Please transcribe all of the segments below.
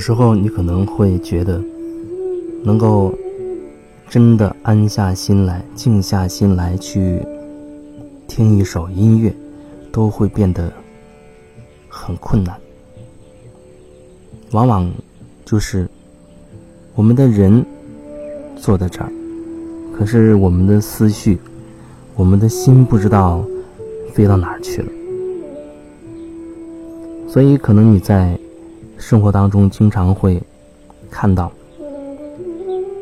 有时候你可能会觉得，能够真的安下心来、静下心来去听一首音乐，都会变得很困难。往往就是我们的人坐在这儿，可是我们的思绪、我们的心不知道飞到哪儿去了。所以，可能你在。生活当中经常会看到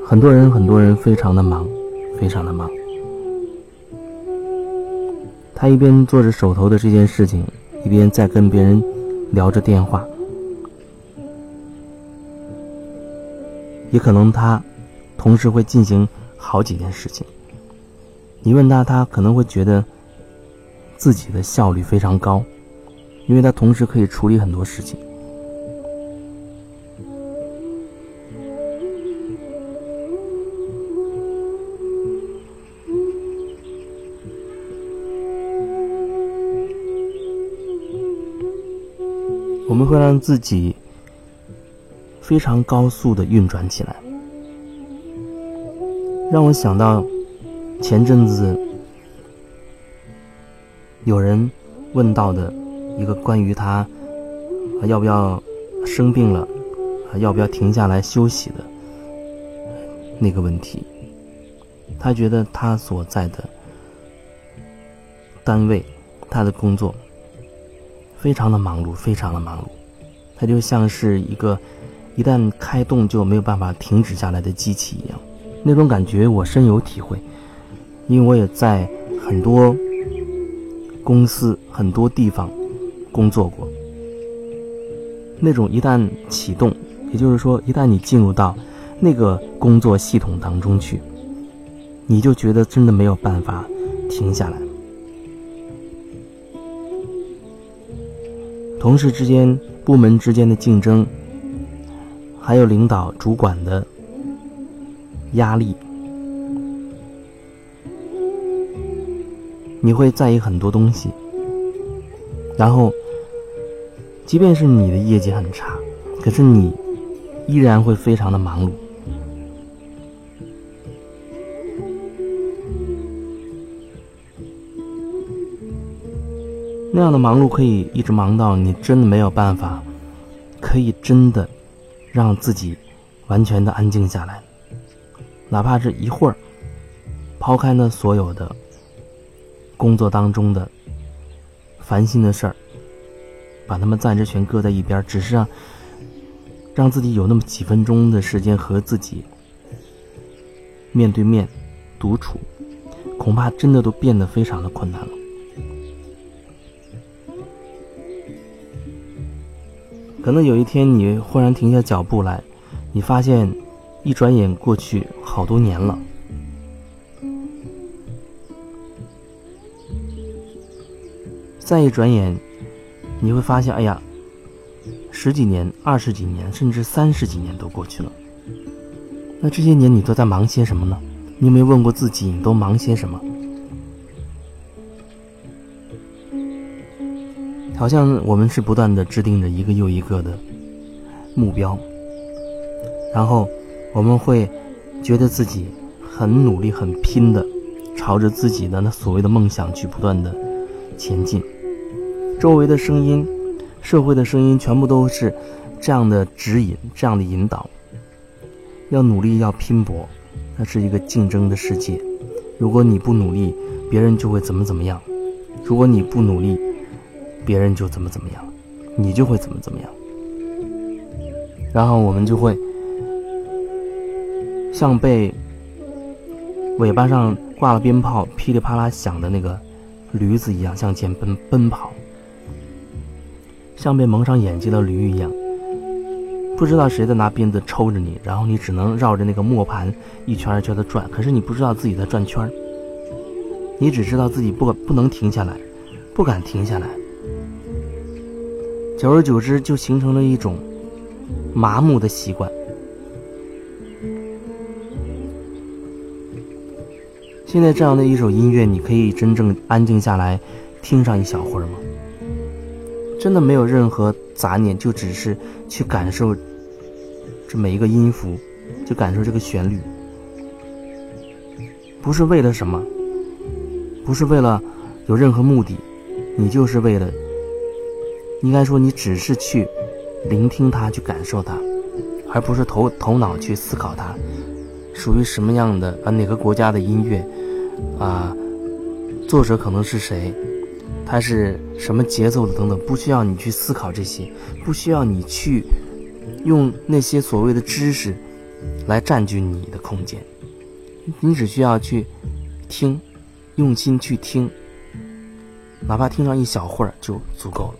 很多人，很多人非常的忙，非常的忙。他一边做着手头的这件事情，一边在跟别人聊着电话。也可能他同时会进行好几件事情。你问他，他可能会觉得自己的效率非常高，因为他同时可以处理很多事情。我们会让自己非常高速的运转起来，让我想到前阵子有人问到的一个关于他要不要生病了，要不要停下来休息的那个问题。他觉得他所在的单位，他的工作。非常的忙碌，非常的忙碌，它就像是一个一旦开动就没有办法停止下来的机器一样，那种感觉我深有体会，因为我也在很多公司、很多地方工作过。那种一旦启动，也就是说，一旦你进入到那个工作系统当中去，你就觉得真的没有办法停下来。同事之间、部门之间的竞争，还有领导、主管的压力，你会在意很多东西。然后，即便是你的业绩很差，可是你依然会非常的忙碌。那样的忙碌可以一直忙到你真的没有办法，可以真的让自己完全的安静下来，哪怕是一会儿，抛开那所有的工作当中的烦心的事儿，把他们暂时全搁在一边，只是让让自己有那么几分钟的时间和自己面对面独处，恐怕真的都变得非常的困难了。可能有一天你忽然停下脚步来，你发现一转眼过去好多年了。再一转眼，你会发现，哎呀，十几年、二十几年，甚至三十几年都过去了。那这些年你都在忙些什么呢？你有没有问过自己，你都忙些什么？好像我们是不断的制定着一个又一个的目标，然后我们会觉得自己很努力、很拼的，朝着自己的那所谓的梦想去不断的前进。周围的声音、社会的声音全部都是这样的指引、这样的引导。要努力，要拼搏，那是一个竞争的世界。如果你不努力，别人就会怎么怎么样；如果你不努力，别人就怎么怎么样，你就会怎么怎么样，然后我们就会像被尾巴上挂了鞭炮噼里啪啦响的那个驴子一样向前奔奔跑，像被蒙上眼睛的驴一样，不知道谁在拿鞭子抽着你，然后你只能绕着那个磨盘一圈一圈的转，可是你不知道自己在转圈你只知道自己不不能停下来，不敢停下来。久而久之，就形成了一种麻木的习惯。现在这样的一首音乐，你可以真正安静下来听上一小会儿吗？真的没有任何杂念，就只是去感受这每一个音符，就感受这个旋律，不是为了什么，不是为了有任何目的，你就是为了，应该说你只是去聆听它，去感受它，而不是头头脑去思考它属于什么样的啊哪个国家的音乐。啊，作者可能是谁？他是什么节奏的？等等，不需要你去思考这些，不需要你去用那些所谓的知识来占据你的空间。你只需要去听，用心去听，哪怕听上一小会儿就足够了。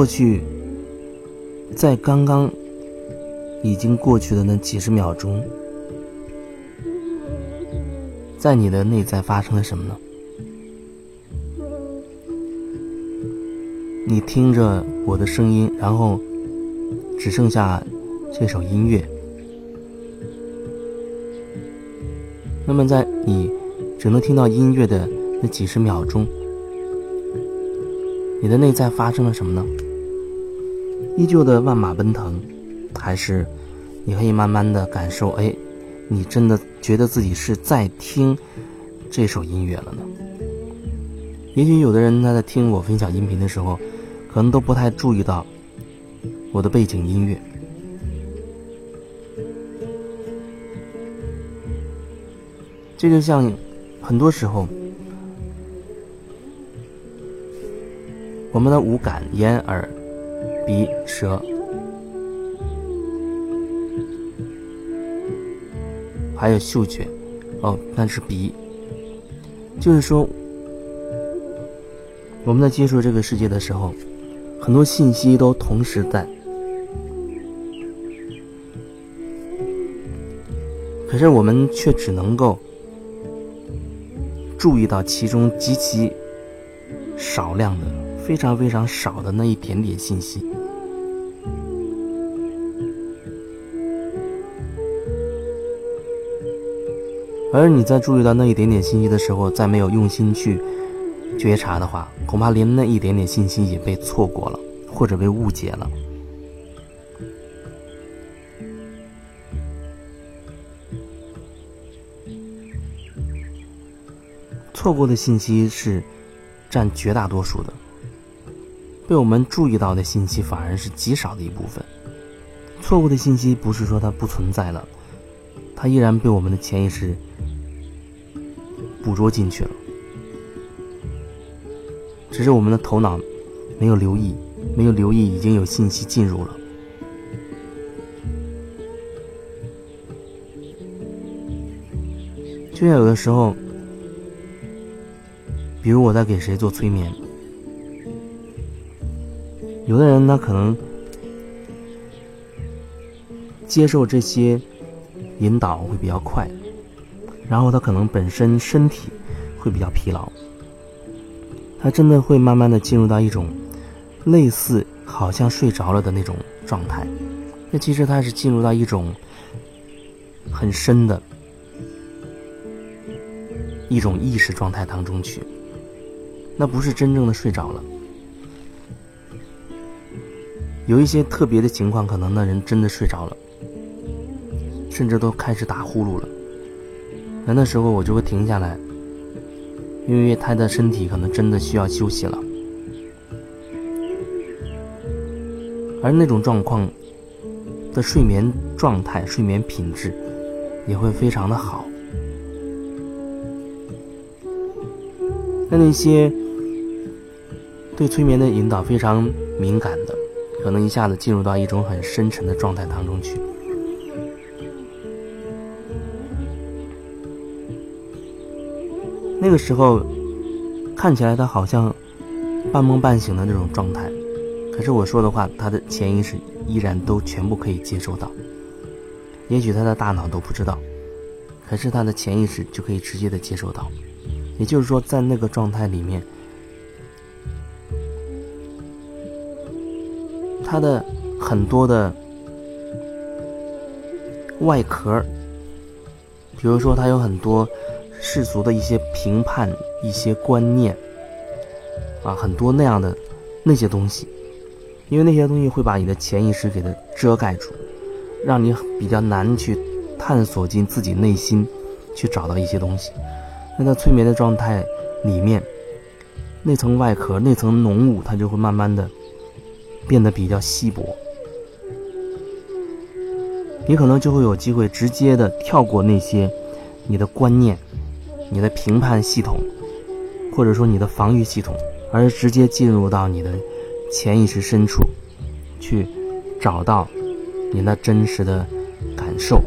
过去，在刚刚已经过去的那几十秒钟，在你的内在发生了什么呢？你听着我的声音，然后只剩下这首音乐。那么，在你只能听到音乐的那几十秒钟。你的内在发生了什么呢？依旧的万马奔腾，还是你可以慢慢的感受？哎，你真的觉得自己是在听这首音乐了呢？也许有的人他在听我分享音频的时候，可能都不太注意到我的背景音乐。这就像很多时候。我们的五感：眼、耳、鼻、舌，还有嗅觉。哦，那是鼻。就是说，我们在接触这个世界的时候，很多信息都同时在，可是我们却只能够注意到其中极其少量的。非常非常少的那一点点信息，而你在注意到那一点点信息的时候，再没有用心去觉察的话，恐怕连那一点点信息也被错过了，或者被误解了。错过的信息是占绝大多数的。被我们注意到的信息反而是极少的一部分，错误的信息不是说它不存在了，它依然被我们的潜意识捕捉进去了，只是我们的头脑没有留意，没有留意已经有信息进入了。就像有的时候，比如我在给谁做催眠。有的人呢，可能接受这些引导会比较快，然后他可能本身身体会比较疲劳，他真的会慢慢的进入到一种类似好像睡着了的那种状态。那其实他是进入到一种很深的一种意识状态当中去，那不是真正的睡着了。有一些特别的情况，可能那人真的睡着了，甚至都开始打呼噜了。那那时候我就会停下来，因为他的身体可能真的需要休息了。而那种状况的睡眠状态、睡眠品质，也会非常的好。那那些对催眠的引导非常敏感，可能一下子进入到一种很深沉的状态当中去。那个时候，看起来他好像半梦半醒的那种状态，可是我说的话，他的潜意识依然都全部可以接收到。也许他的大脑都不知道，可是他的潜意识就可以直接的接收到。也就是说，在那个状态里面，他的很多的外壳，比如说他有很多。世俗的一些评判、一些观念，啊，很多那样的那些东西，因为那些东西会把你的潜意识给它遮盖住，让你比较难去探索进自己内心，去找到一些东西。那在催眠的状态里面，那层外壳、那层浓雾，它就会慢慢的变得比较稀薄，你可能就会有机会直接的跳过那些你的观念。你的评判系统，或者说你的防御系统，而直接进入到你的潜意识深处，去找到你那真实的感受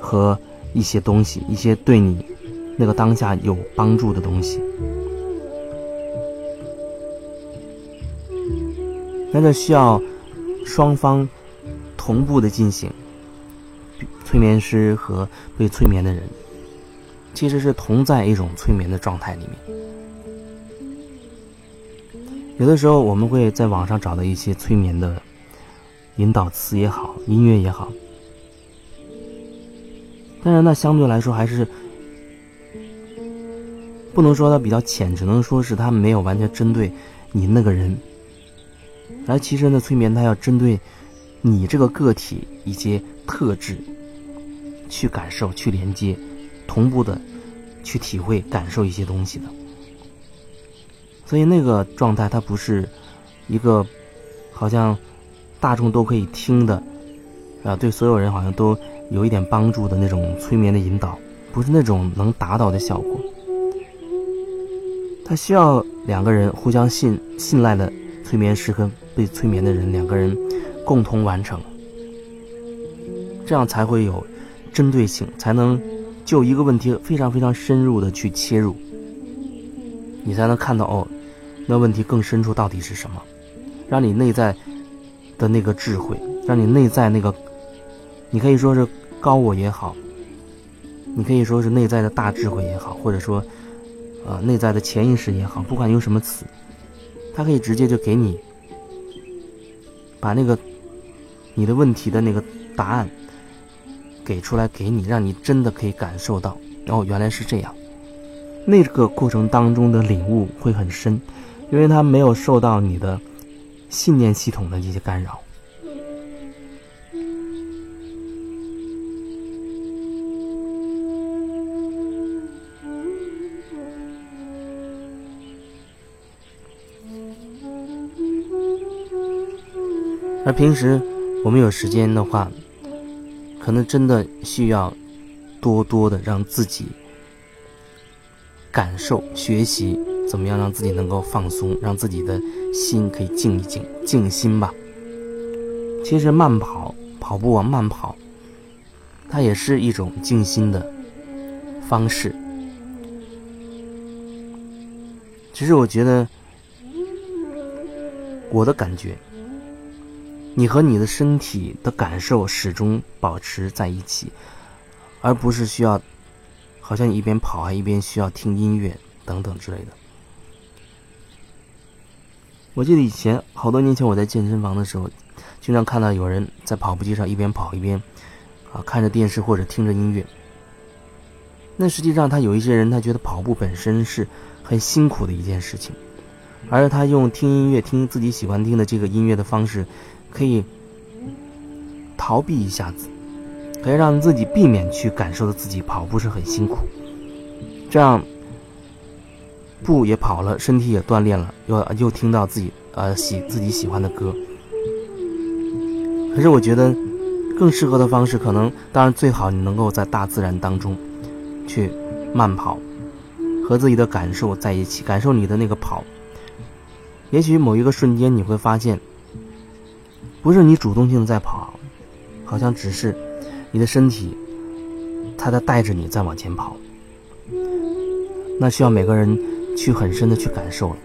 和一些东西，一些对你那个当下有帮助的东西。那这需要双方同步的进行，催眠师和被催眠的人。其实是同在一种催眠的状态里面。有的时候我们会在网上找到一些催眠的引导词也好，音乐也好，但是那相对来说还是不能说它比较浅，只能说是它没有完全针对你那个人。而其实呢，催眠它要针对你这个个体一些特质去感受、去连接。同步的去体会、感受一些东西的，所以那个状态它不是一个好像大众都可以听的啊，对所有人好像都有一点帮助的那种催眠的引导，不是那种能达到的效果。他需要两个人互相信信赖的催眠师和被催眠的人两个人共同完成，这样才会有针对性，才能。就一个问题非常非常深入的去切入，你才能看到哦，那问题更深处到底是什么？让你内在的那个智慧，让你内在那个，你可以说是高我也好，你可以说是内在的大智慧也好，或者说，呃，内在的潜意识也好，不管用什么词，他可以直接就给你把那个你的问题的那个答案。给出来给你，让你真的可以感受到，哦，原来是这样。那个过程当中的领悟会很深，因为他没有受到你的信念系统的一些干扰。而平时我们有时间的话。可能真的需要多多的让自己感受、学习，怎么样让自己能够放松，让自己的心可以静一静、静心吧。其实慢跑、跑步啊，慢跑，它也是一种静心的方式。其实我觉得，我的感觉。你和你的身体的感受始终保持在一起，而不是需要，好像你一边跑还一边需要听音乐等等之类的。我记得以前好多年前我在健身房的时候，经常看到有人在跑步机上一边跑一边，啊看着电视或者听着音乐。那实际上他有一些人他觉得跑步本身是很辛苦的一件事情，而他用听音乐听自己喜欢听的这个音乐的方式。可以逃避一下子，可以让自己避免去感受到自己跑步是很辛苦，这样步也跑了，身体也锻炼了，又又听到自己呃喜自己喜欢的歌。可是我觉得更适合的方式，可能当然最好你能够在大自然当中去慢跑，和自己的感受在一起，感受你的那个跑。也许某一个瞬间你会发现，不是你主动性在跑，好像只是你的身体，它在带着你在往前跑。那需要每个人去很深的去感受了。